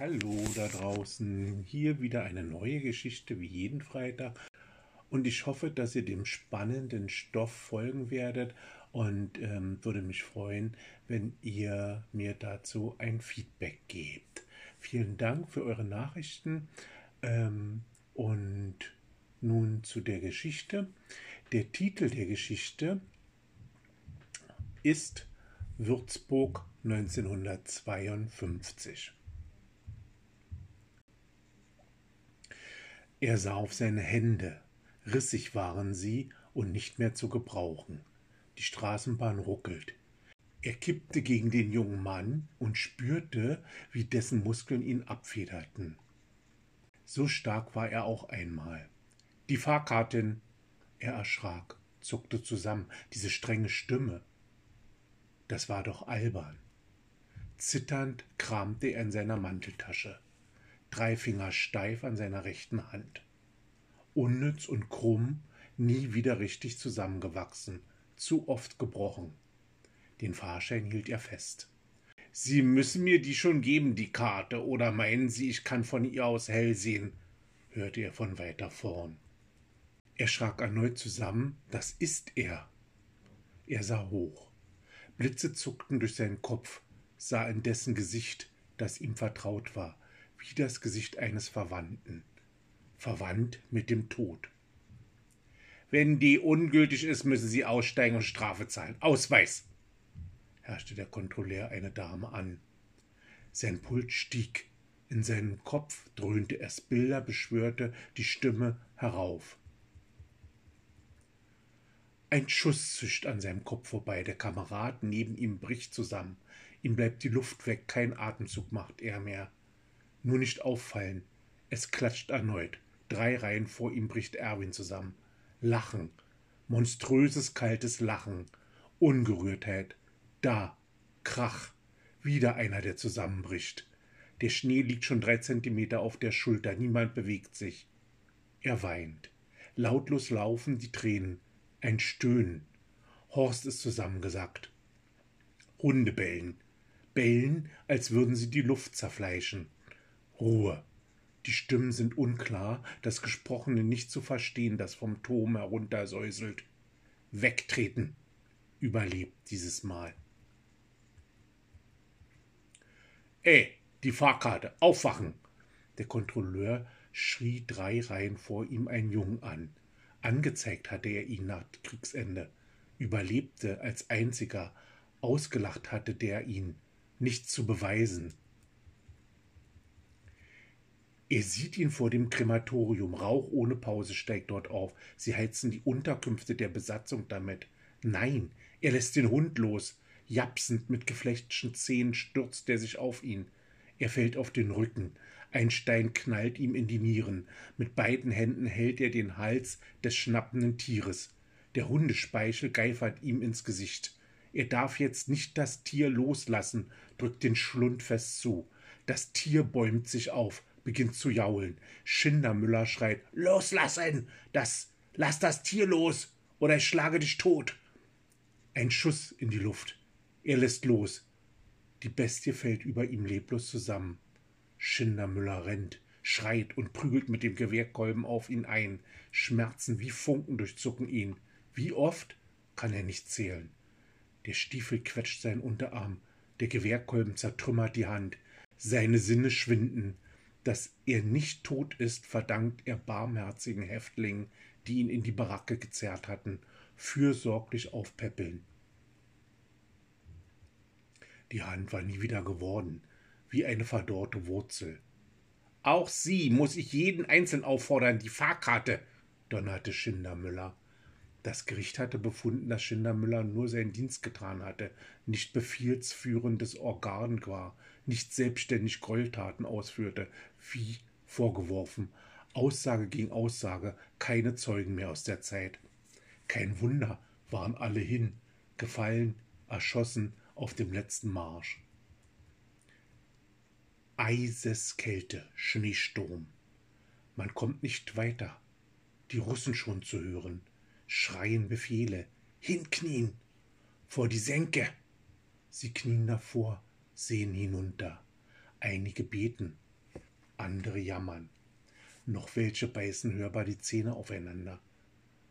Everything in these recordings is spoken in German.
Hallo da draußen, hier wieder eine neue Geschichte wie jeden Freitag und ich hoffe, dass ihr dem spannenden Stoff folgen werdet und ähm, würde mich freuen, wenn ihr mir dazu ein Feedback gebt. Vielen Dank für eure Nachrichten ähm, und nun zu der Geschichte. Der Titel der Geschichte ist Würzburg 1952. Er sah auf seine Hände, rissig waren sie und nicht mehr zu gebrauchen. Die Straßenbahn ruckelt. Er kippte gegen den jungen Mann und spürte, wie dessen Muskeln ihn abfederten. So stark war er auch einmal. Die Fahrkartin. Er erschrak, zuckte zusammen. Diese strenge Stimme. Das war doch albern. Zitternd kramte er in seiner Manteltasche drei Finger steif an seiner rechten Hand. Unnütz und krumm, nie wieder richtig zusammengewachsen, zu oft gebrochen. Den Fahrschein hielt er fest. Sie müssen mir die schon geben, die Karte, oder meinen Sie, ich kann von ihr aus hell sehen? hörte er von weiter vorn. Er schrak erneut zusammen, das ist er. Er sah hoch. Blitze zuckten durch seinen Kopf, sah in dessen Gesicht, das ihm vertraut war, wie das Gesicht eines Verwandten, verwandt mit dem Tod. Wenn die ungültig ist, müssen Sie aussteigen und Strafe zahlen. Ausweis! herrschte der Kontrolleur eine Dame an. Sein Puls stieg. In seinem Kopf dröhnte es Bilder, beschwörte die Stimme herauf. Ein Schuss zischt an seinem Kopf vorbei. Der Kamerad neben ihm bricht zusammen. Ihm bleibt die Luft weg, kein Atemzug macht er mehr. Nur nicht auffallen. Es klatscht erneut. Drei Reihen vor ihm bricht Erwin zusammen. Lachen. Monströses, kaltes Lachen. Ungerührtheit. Da. Krach. Wieder einer, der zusammenbricht. Der Schnee liegt schon drei Zentimeter auf der Schulter. Niemand bewegt sich. Er weint. Lautlos laufen die Tränen. Ein Stöhnen. Horst ist zusammengesackt. Hunde bellen. Bellen, als würden sie die Luft zerfleischen. Ruhe. Die Stimmen sind unklar, das Gesprochene nicht zu verstehen, das vom Turm heruntersäuselt. Wegtreten. Überlebt dieses Mal. Ey, die Fahrkarte, aufwachen! Der Kontrolleur schrie drei Reihen vor ihm einen Jungen an. Angezeigt hatte er ihn nach Kriegsende, überlebte als einziger, ausgelacht hatte der ihn, nichts zu beweisen, er sieht ihn vor dem Krematorium. Rauch ohne Pause steigt dort auf. Sie heizen die Unterkünfte der Besatzung damit. Nein, er lässt den Hund los. Japsend mit geflechtschen Zähnen stürzt er sich auf ihn. Er fällt auf den Rücken. Ein Stein knallt ihm in die Nieren. Mit beiden Händen hält er den Hals des schnappenden Tieres. Der Hundespeichel geifert ihm ins Gesicht. Er darf jetzt nicht das Tier loslassen, drückt den Schlund fest zu. Das Tier bäumt sich auf, beginnt zu jaulen. Schindermüller schreit: Loslassen! Das, lass das Tier los, oder ich schlage dich tot! Ein Schuss in die Luft. Er lässt los. Die Bestie fällt über ihm leblos zusammen. Schindermüller rennt, schreit und prügelt mit dem Gewehrkolben auf ihn ein. Schmerzen wie Funken durchzucken ihn. Wie oft kann er nicht zählen. Der Stiefel quetscht seinen Unterarm, der Gewehrkolben zertrümmert die Hand. Seine Sinne schwinden. Dass er nicht tot ist, verdankt er barmherzigen Häftlingen, die ihn in die Baracke gezerrt hatten, fürsorglich aufpäppeln. Die Hand war nie wieder geworden, wie eine verdorrte Wurzel. Auch Sie muss ich jeden einzeln auffordern, die Fahrkarte, donnerte Schindermüller. Das Gericht hatte befunden, dass Schindermüller nur seinen Dienst getan hatte, nicht befehlsführendes Organ war, nicht selbstständig Gräueltaten ausführte, wie vorgeworfen. Aussage gegen Aussage, keine Zeugen mehr aus der Zeit. Kein Wunder, waren alle hin, gefallen, erschossen auf dem letzten Marsch. Eiseskälte, Schneesturm. Man kommt nicht weiter. Die Russen schon zu hören schreien Befehle. Hinknien! Vor die Senke! Sie knien davor, sehen hinunter. Einige beten, Andere jammern. Noch welche beißen hörbar die Zähne aufeinander.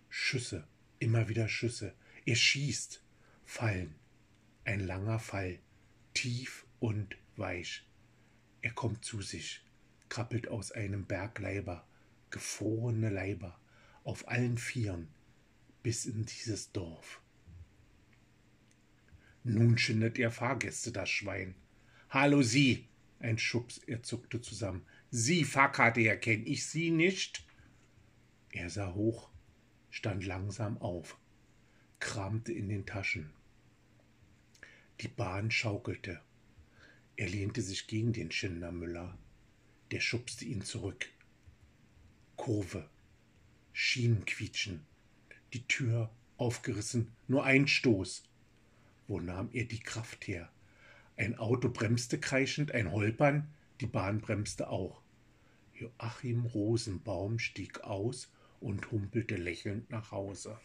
Schüsse, immer wieder Schüsse. Er schießt. Fallen. Ein langer Fall. Tief und weich. Er kommt zu sich, krabbelt aus einem Berg Leiber, gefrorene Leiber, auf allen Vieren, bis in dieses Dorf. Nun schindet er Fahrgäste, das Schwein. Hallo Sie! Ein Schubs, er zuckte zusammen. Sie, Fahrkarte erkennen, ich Sie nicht? Er sah hoch, stand langsam auf, kramte in den Taschen. Die Bahn schaukelte. Er lehnte sich gegen den Schindermüller. Der schubste ihn zurück. Kurve. Schienen quietschen. Die Tür aufgerissen. Nur ein Stoß. Wo nahm er die Kraft her? Ein Auto bremste kreischend, ein Holpern, die Bahn bremste auch. Joachim Rosenbaum stieg aus und humpelte lächelnd nach Hause.